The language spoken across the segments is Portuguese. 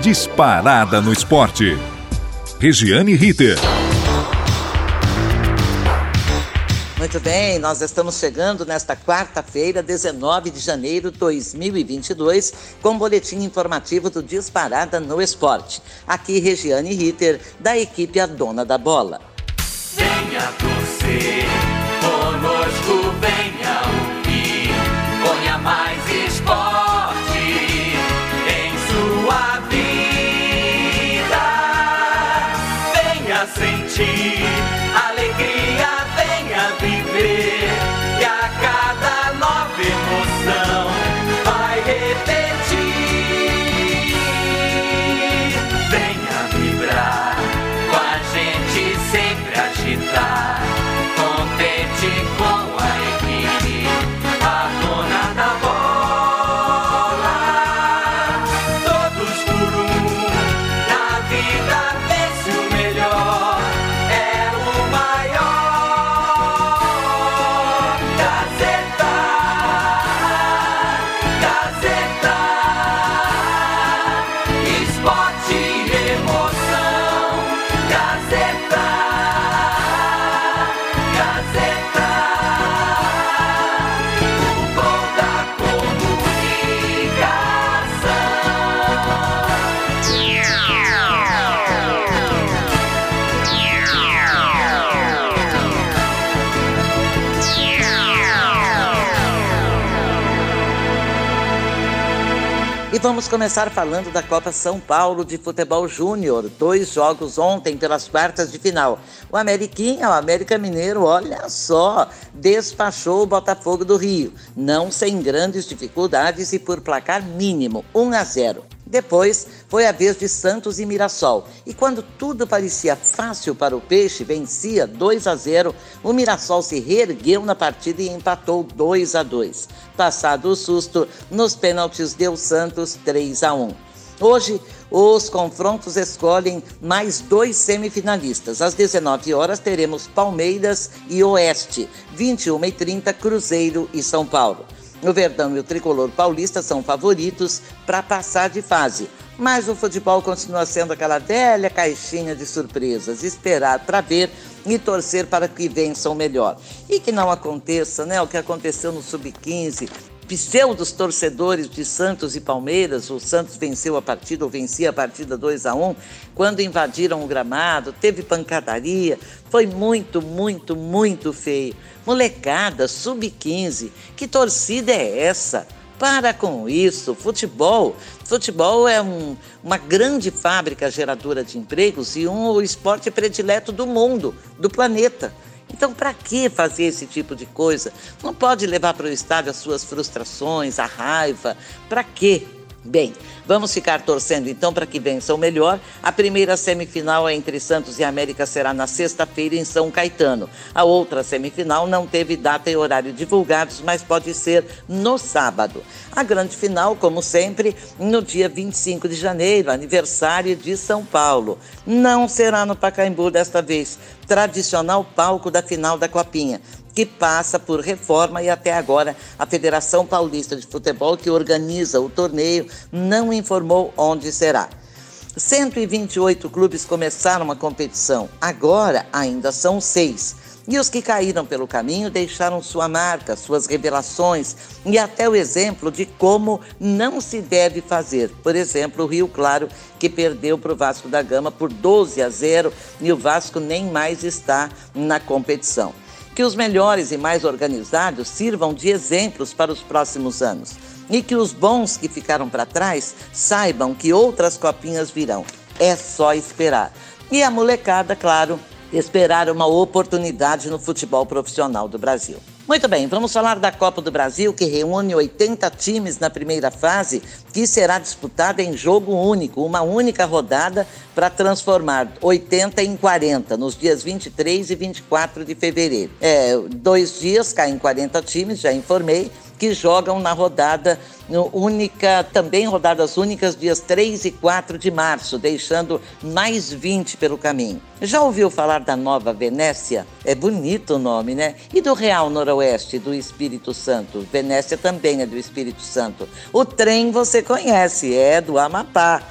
Disparada no esporte. Regiane Ritter. Muito bem, nós estamos chegando nesta quarta-feira, 19 de janeiro de 2022, com o boletim informativo do Disparada no Esporte. Aqui, Regiane Ritter, da equipe A Dona da Bola. Venha torcer, vamos começar falando da Copa São Paulo de Futebol Júnior. Dois jogos ontem pelas quartas de final. O Ameriquinha, o América Mineiro, olha só, despachou o Botafogo do Rio. Não sem grandes dificuldades e por placar mínimo, 1 a 0. Depois foi a vez de Santos e Mirassol. E quando tudo parecia fácil para o Peixe, vencia 2 a 0, o Mirassol se reergueu na partida e empatou 2 a 2. Passado o susto, nos pênaltis deu Santos 3 a 1. Hoje, os confrontos escolhem mais dois semifinalistas. Às 19 horas teremos Palmeiras e Oeste, 21h30 Cruzeiro e São Paulo. O Verdão e o Tricolor Paulista são favoritos para passar de fase. Mas o futebol continua sendo aquela velha caixinha de surpresas. Esperar para ver e torcer para que vençam melhor. E que não aconteça né, o que aconteceu no Sub-15. Pseudos torcedores de Santos e Palmeiras, o Santos venceu a partida ou vencia a partida 2 a 1 quando invadiram o gramado, teve pancadaria, foi muito, muito, muito feio. Molecada, sub-15, que torcida é essa? Para com isso, futebol. Futebol é um, uma grande fábrica geradora de empregos e um esporte predileto do mundo, do planeta. Então, para que fazer esse tipo de coisa? Não pode levar para o estádio as suas frustrações, a raiva. Para quê? Bem, vamos ficar torcendo então para que vençam melhor. A primeira semifinal entre Santos e América será na sexta-feira em São Caetano. A outra semifinal não teve data e horário divulgados, mas pode ser no sábado. A grande final, como sempre, no dia 25 de janeiro, aniversário de São Paulo. Não será no Pacaembu desta vez, tradicional palco da final da Copinha que passa por reforma e até agora a Federação Paulista de Futebol, que organiza o torneio, não informou onde será. 128 clubes começaram a competição, agora ainda são seis. E os que caíram pelo caminho deixaram sua marca, suas revelações e até o exemplo de como não se deve fazer. Por exemplo, o Rio Claro, que perdeu para o Vasco da Gama por 12 a 0 e o Vasco nem mais está na competição que os melhores e mais organizados sirvam de exemplos para os próximos anos e que os bons que ficaram para trás saibam que outras copinhas virão. É só esperar. E a molecada, claro, esperar uma oportunidade no futebol profissional do Brasil. Muito bem, vamos falar da Copa do Brasil, que reúne 80 times na primeira fase, que será disputada em jogo único, uma única rodada para transformar 80 em 40, nos dias 23 e 24 de fevereiro. É, dois dias caem 40 times, já informei, que jogam na rodada única, também rodadas únicas, dias 3 e 4 de março, deixando mais 20 pelo caminho. Já ouviu falar da Nova Venécia? É bonito o nome, né? E do Real Noroeste, do Espírito Santo? Venécia também é do Espírito Santo. O trem você conhece, é do Amapá.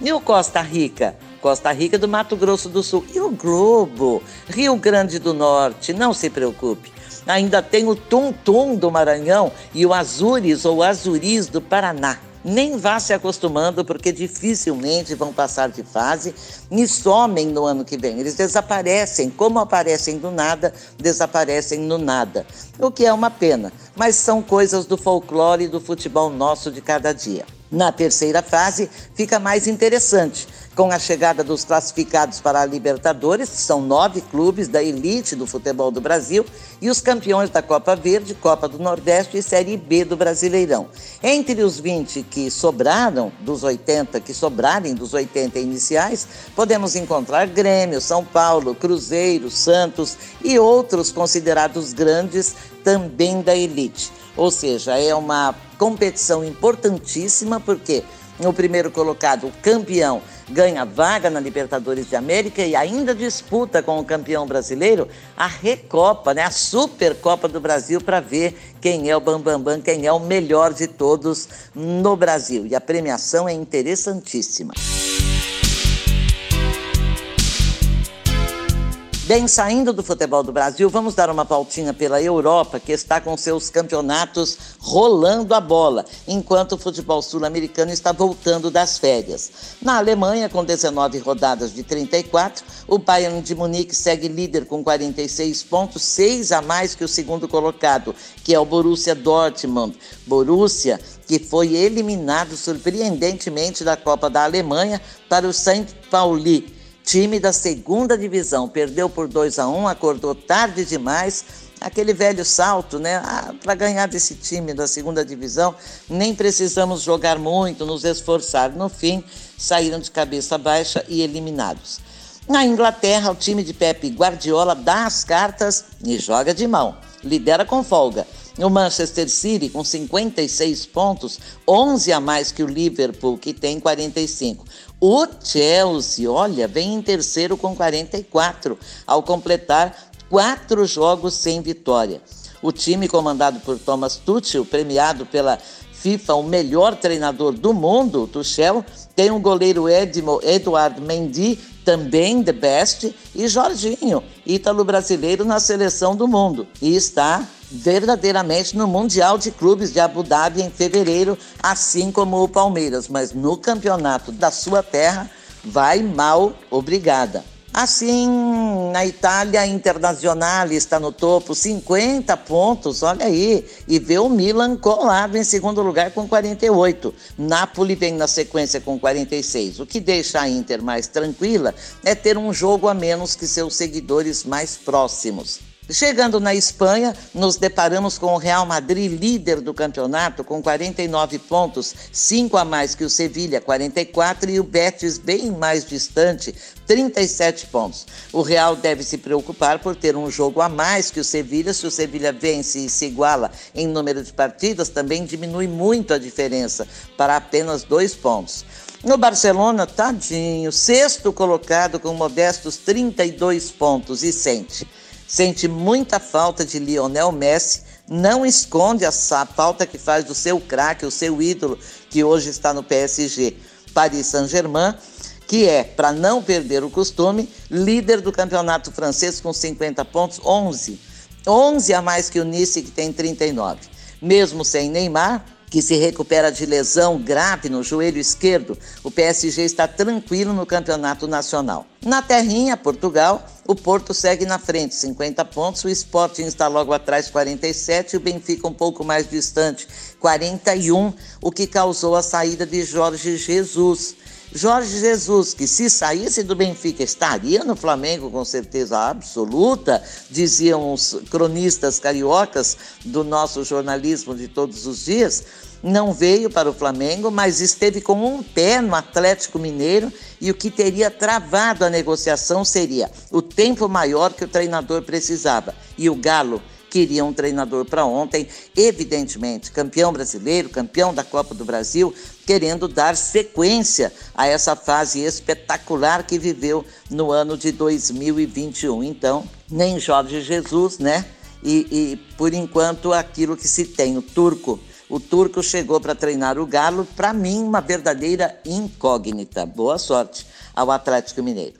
E o Costa Rica? Costa Rica do Mato Grosso do Sul. E o Globo? Rio Grande do Norte, não se preocupe. Ainda tem o Tum Tum do Maranhão e o Azures ou Azuris do Paraná. Nem vá se acostumando, porque dificilmente vão passar de fase e somem no ano que vem. Eles desaparecem, como aparecem do nada, desaparecem no nada. O que é uma pena, mas são coisas do folclore e do futebol nosso de cada dia. Na terceira fase, fica mais interessante, com a chegada dos classificados para a Libertadores, que são nove clubes da elite do futebol do Brasil, e os campeões da Copa Verde, Copa do Nordeste e Série B do Brasileirão. Entre os 20 que sobraram, dos 80 que sobrarem dos 80 iniciais, podemos encontrar Grêmio, São Paulo, Cruzeiro, Santos e outros considerados grandes também da elite. Ou seja, é uma competição importantíssima porque o primeiro colocado, o campeão, ganha vaga na Libertadores de América e ainda disputa com o campeão brasileiro a Recopa, né? a Supercopa do Brasil, para ver quem é o Bambambam, Bam, Bam, quem é o melhor de todos no Brasil. E a premiação é interessantíssima. Bem, saindo do futebol do Brasil, vamos dar uma pautinha pela Europa, que está com seus campeonatos rolando a bola, enquanto o futebol sul-americano está voltando das férias. Na Alemanha, com 19 rodadas de 34, o Bayern de Munique segue líder com 46 pontos, 6 a mais que o segundo colocado, que é o Borussia Dortmund. Borussia que foi eliminado surpreendentemente da Copa da Alemanha para o St. Pauli time da segunda divisão. Perdeu por 2 a 1 acordou tarde demais. Aquele velho salto, né? Ah, Para ganhar desse time da segunda divisão, nem precisamos jogar muito, nos esforçar. No fim, saíram de cabeça baixa e eliminados. Na Inglaterra, o time de Pepe Guardiola dá as cartas e joga de mão. Lidera com folga. O Manchester City, com 56 pontos, 11 a mais que o Liverpool, que tem 45. O Chelsea, olha, vem em terceiro com 44, ao completar quatro jogos sem vitória. O time comandado por Thomas Tuchel, premiado pela FIFA o melhor treinador do mundo, Tuchel, tem o um goleiro Edmo, Eduardo Mendy, também the best, e Jorginho, ítalo-brasileiro na seleção do mundo. E está verdadeiramente no Mundial de Clubes de Abu Dhabi em fevereiro, assim como o Palmeiras, mas no campeonato da sua terra vai mal, obrigada. Assim, na Itália, a Internazionale está no topo, 50 pontos, olha aí, e vê o Milan colado em segundo lugar com 48. Napoli vem na sequência com 46. O que deixa a Inter mais tranquila é ter um jogo a menos que seus seguidores mais próximos. Chegando na Espanha, nos deparamos com o Real Madrid, líder do campeonato, com 49 pontos, 5 a mais que o Sevilha, 44, e o Betis, bem mais distante, 37 pontos. O Real deve se preocupar por ter um jogo a mais que o Sevilha. Se o Sevilha vence e se iguala em número de partidas, também diminui muito a diferença, para apenas dois pontos. No Barcelona, tadinho, sexto colocado com modestos 32 pontos e sente sente muita falta de Lionel Messi, não esconde essa falta que faz do seu craque, o seu ídolo, que hoje está no PSG, Paris Saint-Germain, que é, para não perder o costume, líder do campeonato francês com 50 pontos, 11. 11 a mais que o Nice, que tem 39. Mesmo sem Neymar, que se recupera de lesão grave no joelho esquerdo, o PSG está tranquilo no campeonato nacional. Na terrinha, Portugal, o Porto segue na frente, 50 pontos, o Sporting está logo atrás, 47, e o Benfica um pouco mais distante, 41, o que causou a saída de Jorge Jesus. Jorge Jesus, que se saísse do Benfica estaria no Flamengo com certeza absoluta, diziam os cronistas cariocas do nosso jornalismo de todos os dias, não veio para o Flamengo, mas esteve com um pé no Atlético Mineiro e o que teria travado a negociação seria o tempo maior que o treinador precisava. E o Galo queria um treinador para ontem, evidentemente, campeão brasileiro, campeão da Copa do Brasil, querendo dar sequência a essa fase espetacular que viveu no ano de 2021. Então, nem Jorge Jesus, né? E, e por enquanto, aquilo que se tem, o turco o turco chegou para treinar o Galo, para mim, uma verdadeira incógnita. Boa sorte ao Atlético Mineiro.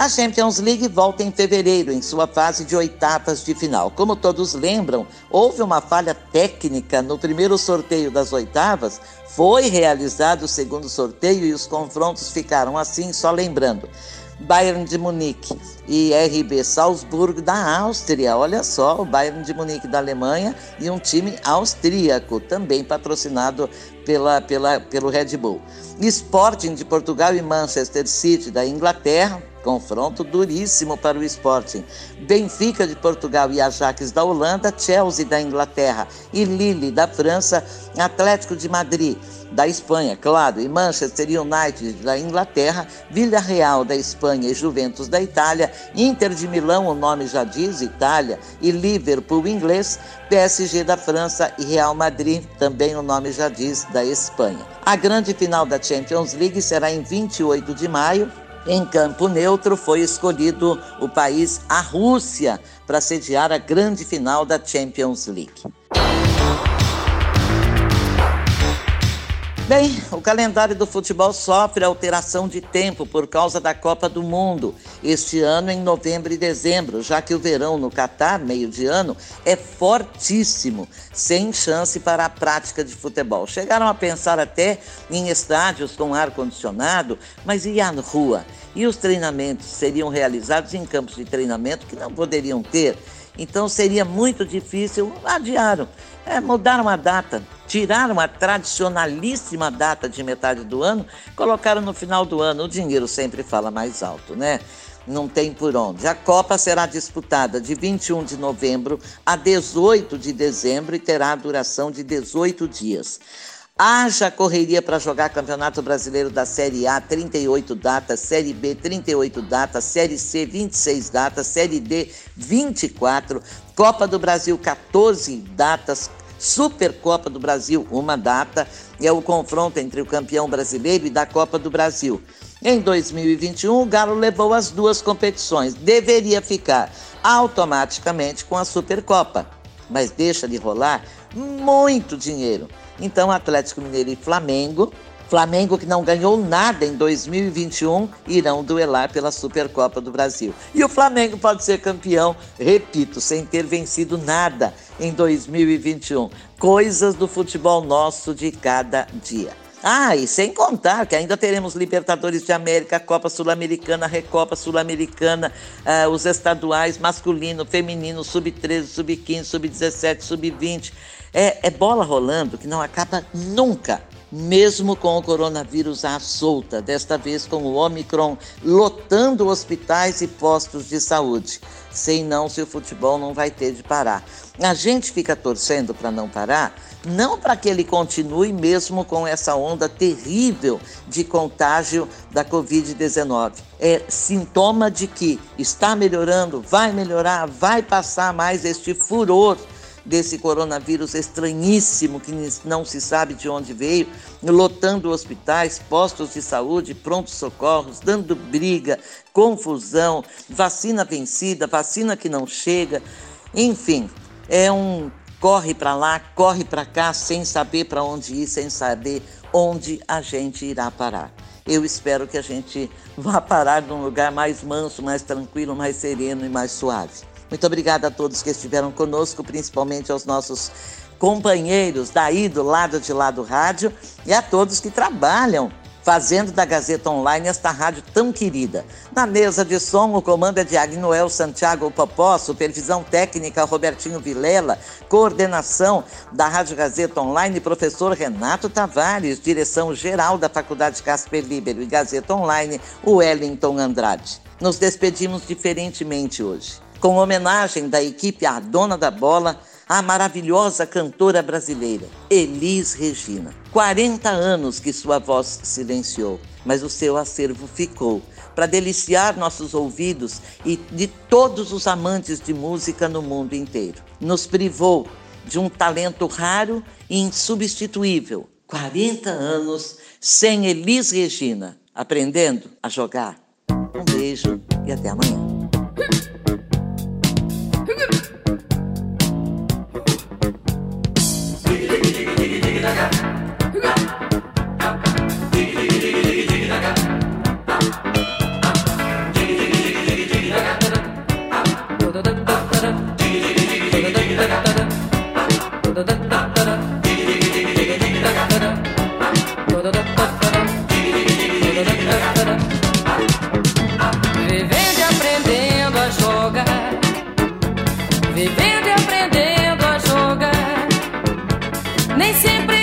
A Champions League volta em fevereiro, em sua fase de oitavas de final. Como todos lembram, houve uma falha técnica no primeiro sorteio das oitavas. Foi realizado o segundo sorteio e os confrontos ficaram assim, só lembrando. Bayern de Munique e RB Salzburgo da Áustria. Olha só, o Bayern de Munique da Alemanha e um time austríaco, também patrocinado pela, pela, pelo Red Bull. Sporting de Portugal e Manchester City da Inglaterra, confronto duríssimo para o Sporting. Benfica de Portugal e Ajax da Holanda, Chelsea da Inglaterra e Lille da França, Atlético de Madrid da Espanha, claro, e Manchester United da Inglaterra, Villarreal da Espanha e Juventus da Itália, Inter de Milão, o nome já diz, Itália, e Liverpool inglês, PSG da França e Real Madrid, também o nome já diz, da Espanha. A grande final da Champions League será em 28 de maio. Em campo neutro foi escolhido o país, a Rússia, para sediar a grande final da Champions League. Bem, o calendário do futebol sofre alteração de tempo por causa da Copa do Mundo. Este ano em novembro e dezembro, já que o verão no Catar, meio de ano, é fortíssimo, sem chance para a prática de futebol. Chegaram a pensar até em estádios com ar-condicionado, mas e a rua? E os treinamentos seriam realizados em campos de treinamento que não poderiam ter. Então seria muito difícil, adiaram. É, mudaram a data, tiraram a tradicionalíssima data de metade do ano, colocaram no final do ano. O dinheiro sempre fala mais alto, né? Não tem por onde. A Copa será disputada de 21 de novembro a 18 de dezembro e terá duração de 18 dias. Haja correria para jogar Campeonato Brasileiro da Série A, 38 datas, Série B, 38 datas, Série C, 26 datas, Série D, 24, Copa do Brasil, 14 datas, Supercopa do Brasil, uma data, é o confronto entre o campeão brasileiro e da Copa do Brasil. Em 2021, o Galo levou as duas competições, deveria ficar automaticamente com a Supercopa, mas deixa de rolar muito dinheiro. Então, Atlético Mineiro e Flamengo, Flamengo que não ganhou nada em 2021, irão duelar pela Supercopa do Brasil. E o Flamengo pode ser campeão, repito, sem ter vencido nada em 2021. Coisas do futebol nosso de cada dia. Ah, e sem contar que ainda teremos Libertadores de América, Copa Sul-Americana, Recopa Sul-Americana, uh, os estaduais masculino, feminino, sub-13, sub-15, sub-17, sub-20. É, é bola rolando que não acaba nunca mesmo com o coronavírus à solta, desta vez com o Omicron lotando hospitais e postos de saúde. Sei não se o futebol não vai ter de parar. A gente fica torcendo para não parar, não para que ele continue mesmo com essa onda terrível de contágio da Covid-19. É sintoma de que está melhorando, vai melhorar, vai passar mais este furor desse coronavírus estranhíssimo que não se sabe de onde veio, lotando hospitais, postos de saúde, prontos socorros, dando briga, confusão, vacina vencida, vacina que não chega, enfim, é um corre para lá, corre para cá, sem saber para onde ir, sem saber onde a gente irá parar. Eu espero que a gente vá parar num lugar mais manso, mais tranquilo, mais sereno e mais suave. Muito obrigada a todos que estiveram conosco, principalmente aos nossos companheiros daí do lado de lá do rádio e a todos que trabalham fazendo da Gazeta Online esta rádio tão querida. Na mesa de som, o comando é de Agnoel Santiago Popó, supervisão técnica Robertinho Vilela, coordenação da Rádio Gazeta Online, professor Renato Tavares, direção geral da Faculdade Casper Libero e Gazeta Online, o Wellington Andrade. Nos despedimos diferentemente hoje com homenagem da equipe à dona da bola, a maravilhosa cantora brasileira, Elis Regina. 40 anos que sua voz silenciou, mas o seu acervo ficou para deliciar nossos ouvidos e de todos os amantes de música no mundo inteiro. Nos privou de um talento raro e insubstituível. 40 anos sem Elis Regina, aprendendo a jogar. Um beijo e até amanhã. vivendo e aprendendo a jogar. Nem sempre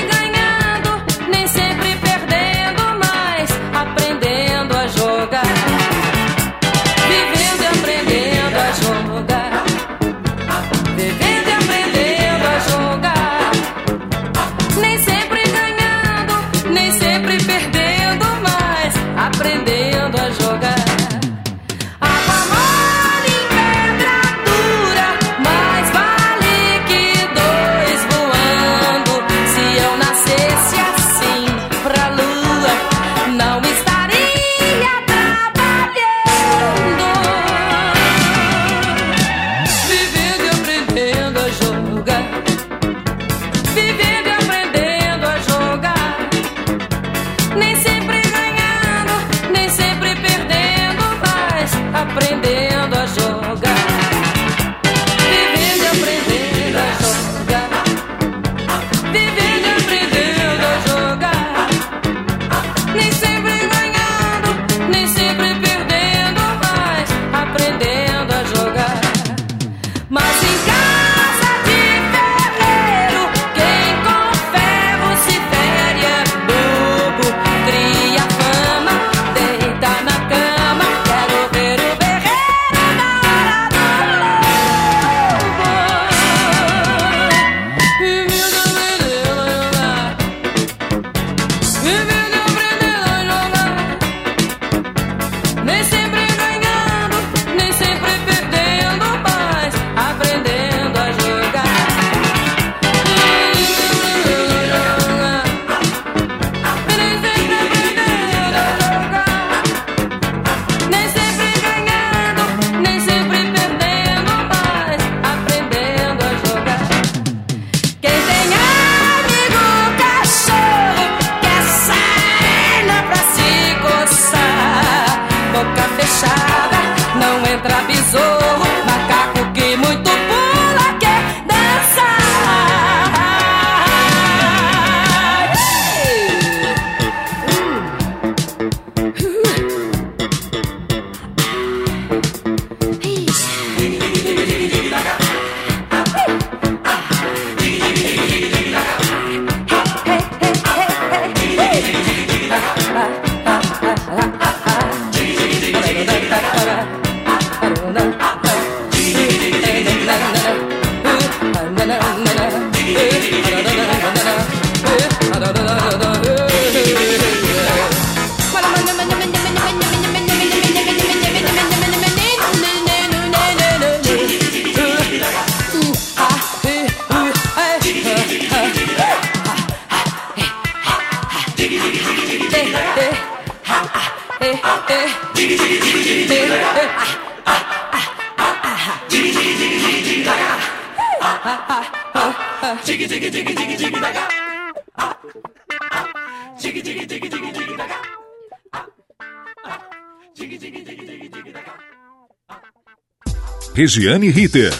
Regiane Ritter.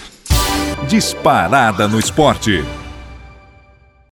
Disparada no esporte.